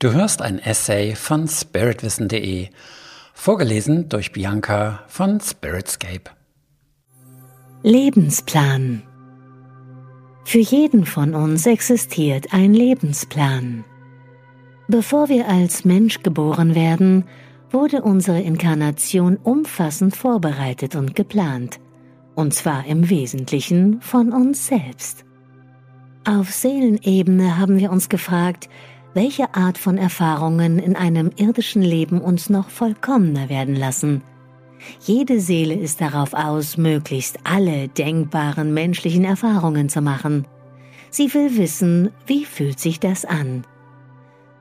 Du hörst ein Essay von spiritwissen.de, vorgelesen durch Bianca von Spiritscape. Lebensplan Für jeden von uns existiert ein Lebensplan. Bevor wir als Mensch geboren werden, wurde unsere Inkarnation umfassend vorbereitet und geplant, und zwar im Wesentlichen von uns selbst. Auf Seelenebene haben wir uns gefragt, welche Art von Erfahrungen in einem irdischen Leben uns noch vollkommener werden lassen. Jede Seele ist darauf aus, möglichst alle denkbaren menschlichen Erfahrungen zu machen. Sie will wissen, wie fühlt sich das an.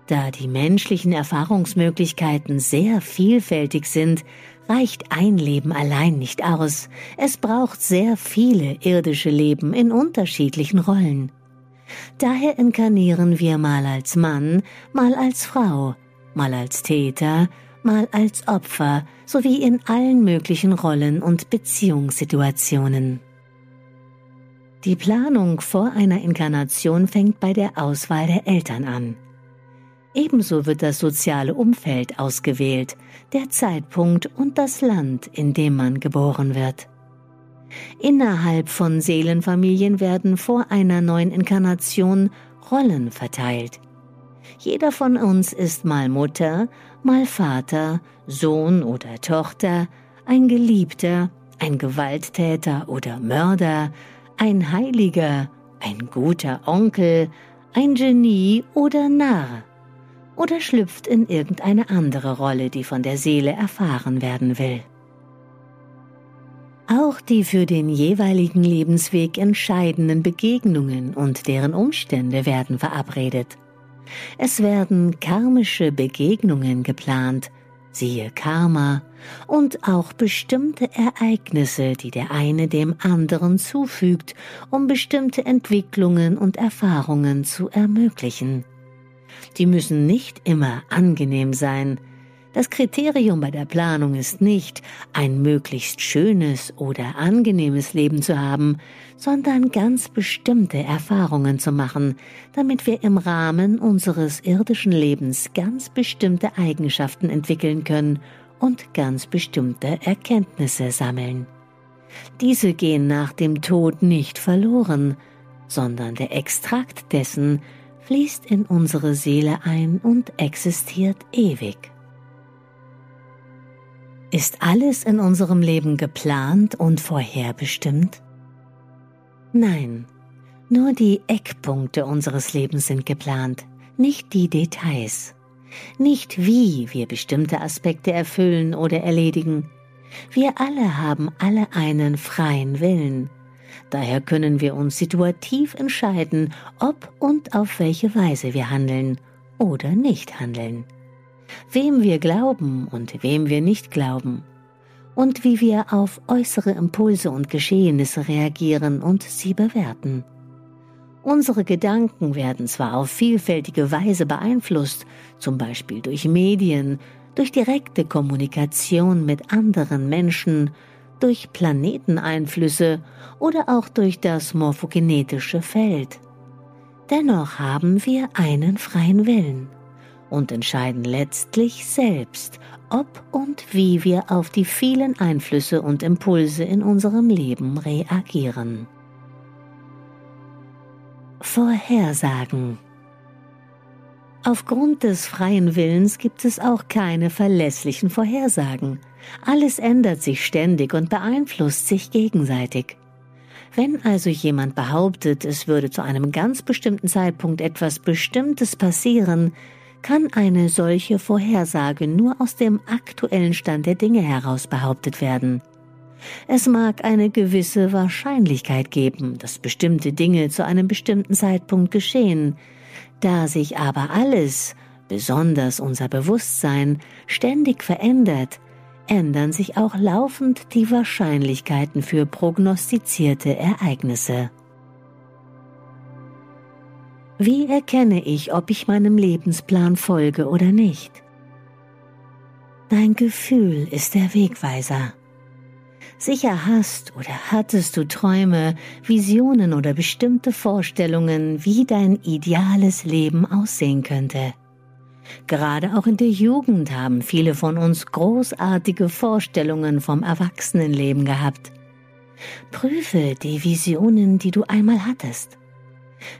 Da die menschlichen Erfahrungsmöglichkeiten sehr vielfältig sind, reicht ein Leben allein nicht aus. Es braucht sehr viele irdische Leben in unterschiedlichen Rollen. Daher inkarnieren wir mal als Mann, mal als Frau, mal als Täter, mal als Opfer, sowie in allen möglichen Rollen und Beziehungssituationen. Die Planung vor einer Inkarnation fängt bei der Auswahl der Eltern an. Ebenso wird das soziale Umfeld ausgewählt, der Zeitpunkt und das Land, in dem man geboren wird. Innerhalb von Seelenfamilien werden vor einer neuen Inkarnation Rollen verteilt. Jeder von uns ist mal Mutter, mal Vater, Sohn oder Tochter, ein Geliebter, ein Gewalttäter oder Mörder, ein Heiliger, ein guter Onkel, ein Genie oder Narr oder schlüpft in irgendeine andere Rolle, die von der Seele erfahren werden will. Auch die für den jeweiligen Lebensweg entscheidenden Begegnungen und deren Umstände werden verabredet. Es werden karmische Begegnungen geplant, siehe Karma, und auch bestimmte Ereignisse, die der eine dem anderen zufügt, um bestimmte Entwicklungen und Erfahrungen zu ermöglichen. Die müssen nicht immer angenehm sein, das Kriterium bei der Planung ist nicht, ein möglichst schönes oder angenehmes Leben zu haben, sondern ganz bestimmte Erfahrungen zu machen, damit wir im Rahmen unseres irdischen Lebens ganz bestimmte Eigenschaften entwickeln können und ganz bestimmte Erkenntnisse sammeln. Diese gehen nach dem Tod nicht verloren, sondern der Extrakt dessen fließt in unsere Seele ein und existiert ewig. Ist alles in unserem Leben geplant und vorherbestimmt? Nein, nur die Eckpunkte unseres Lebens sind geplant, nicht die Details. Nicht wie wir bestimmte Aspekte erfüllen oder erledigen. Wir alle haben alle einen freien Willen. Daher können wir uns situativ entscheiden, ob und auf welche Weise wir handeln oder nicht handeln wem wir glauben und wem wir nicht glauben, und wie wir auf äußere Impulse und Geschehnisse reagieren und sie bewerten. Unsere Gedanken werden zwar auf vielfältige Weise beeinflusst, zum Beispiel durch Medien, durch direkte Kommunikation mit anderen Menschen, durch Planeteneinflüsse oder auch durch das morphogenetische Feld. Dennoch haben wir einen freien Willen und entscheiden letztlich selbst, ob und wie wir auf die vielen Einflüsse und Impulse in unserem Leben reagieren. Vorhersagen Aufgrund des freien Willens gibt es auch keine verlässlichen Vorhersagen. Alles ändert sich ständig und beeinflusst sich gegenseitig. Wenn also jemand behauptet, es würde zu einem ganz bestimmten Zeitpunkt etwas Bestimmtes passieren, kann eine solche Vorhersage nur aus dem aktuellen Stand der Dinge heraus behauptet werden. Es mag eine gewisse Wahrscheinlichkeit geben, dass bestimmte Dinge zu einem bestimmten Zeitpunkt geschehen, da sich aber alles, besonders unser Bewusstsein, ständig verändert, ändern sich auch laufend die Wahrscheinlichkeiten für prognostizierte Ereignisse. Wie erkenne ich, ob ich meinem Lebensplan folge oder nicht? Dein Gefühl ist der Wegweiser. Sicher hast oder hattest du Träume, Visionen oder bestimmte Vorstellungen, wie dein ideales Leben aussehen könnte. Gerade auch in der Jugend haben viele von uns großartige Vorstellungen vom Erwachsenenleben gehabt. Prüfe die Visionen, die du einmal hattest.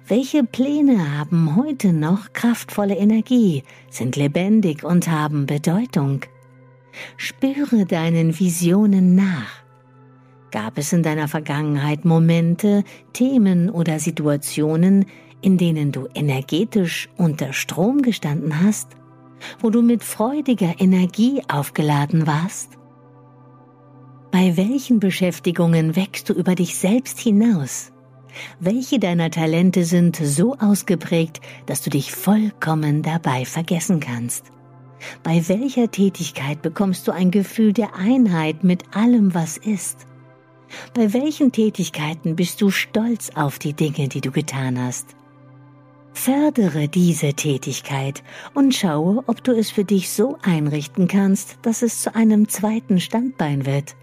Welche Pläne haben heute noch kraftvolle Energie, sind lebendig und haben Bedeutung? Spüre deinen Visionen nach. Gab es in deiner Vergangenheit Momente, Themen oder Situationen, in denen du energetisch unter Strom gestanden hast, wo du mit freudiger Energie aufgeladen warst? Bei welchen Beschäftigungen wächst du über dich selbst hinaus? Welche deiner Talente sind so ausgeprägt, dass du dich vollkommen dabei vergessen kannst? Bei welcher Tätigkeit bekommst du ein Gefühl der Einheit mit allem, was ist? Bei welchen Tätigkeiten bist du stolz auf die Dinge, die du getan hast? Fördere diese Tätigkeit und schaue, ob du es für dich so einrichten kannst, dass es zu einem zweiten Standbein wird.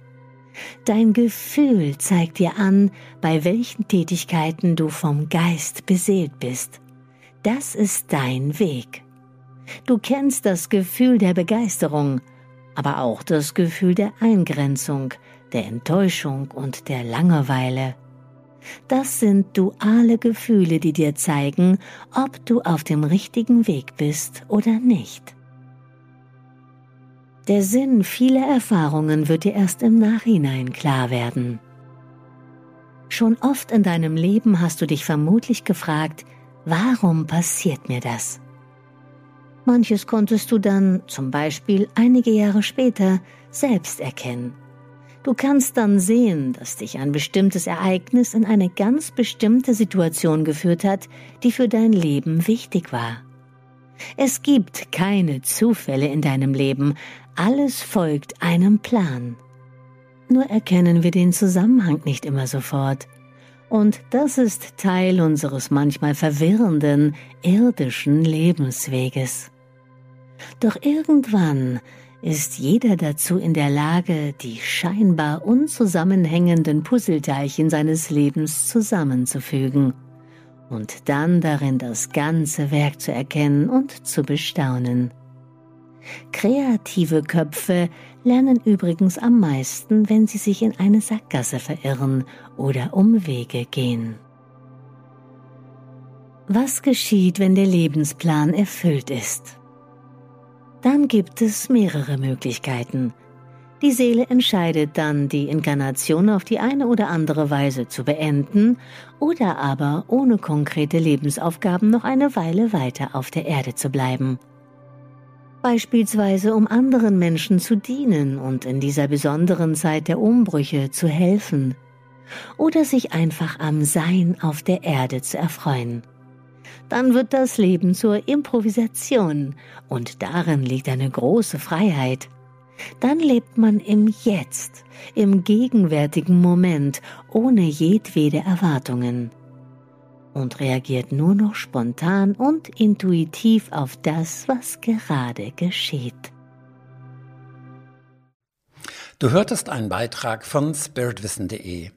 Dein Gefühl zeigt dir an, bei welchen Tätigkeiten du vom Geist beseelt bist. Das ist dein Weg. Du kennst das Gefühl der Begeisterung, aber auch das Gefühl der Eingrenzung, der Enttäuschung und der Langeweile. Das sind duale Gefühle, die dir zeigen, ob du auf dem richtigen Weg bist oder nicht. Der Sinn vieler Erfahrungen wird dir erst im Nachhinein klar werden. Schon oft in deinem Leben hast du dich vermutlich gefragt, warum passiert mir das? Manches konntest du dann, zum Beispiel einige Jahre später, selbst erkennen. Du kannst dann sehen, dass dich ein bestimmtes Ereignis in eine ganz bestimmte Situation geführt hat, die für dein Leben wichtig war. Es gibt keine Zufälle in deinem Leben, alles folgt einem Plan. Nur erkennen wir den Zusammenhang nicht immer sofort. Und das ist Teil unseres manchmal verwirrenden, irdischen Lebensweges. Doch irgendwann ist jeder dazu in der Lage, die scheinbar unzusammenhängenden Puzzleteilchen seines Lebens zusammenzufügen und dann darin das ganze Werk zu erkennen und zu bestaunen. Kreative Köpfe lernen übrigens am meisten, wenn sie sich in eine Sackgasse verirren oder Umwege gehen. Was geschieht, wenn der Lebensplan erfüllt ist? Dann gibt es mehrere Möglichkeiten. Die Seele entscheidet dann, die Inkarnation auf die eine oder andere Weise zu beenden oder aber ohne konkrete Lebensaufgaben noch eine Weile weiter auf der Erde zu bleiben beispielsweise um anderen Menschen zu dienen und in dieser besonderen Zeit der Umbrüche zu helfen oder sich einfach am Sein auf der Erde zu erfreuen. Dann wird das Leben zur Improvisation und darin liegt eine große Freiheit. Dann lebt man im Jetzt, im gegenwärtigen Moment, ohne jedwede Erwartungen und reagiert nur noch spontan und intuitiv auf das, was gerade geschieht. Du hörtest einen Beitrag von spiritwissen.de.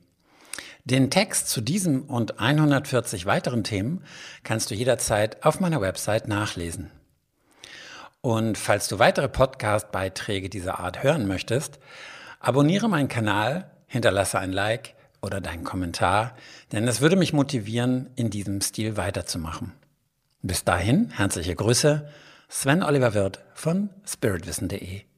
Den Text zu diesem und 140 weiteren Themen kannst du jederzeit auf meiner Website nachlesen. Und falls du weitere Podcast-Beiträge dieser Art hören möchtest, abonniere meinen Kanal, hinterlasse ein Like oder deinen Kommentar, denn es würde mich motivieren, in diesem Stil weiterzumachen. Bis dahin, herzliche Grüße, Sven Oliver Wirth von spiritwissen.de.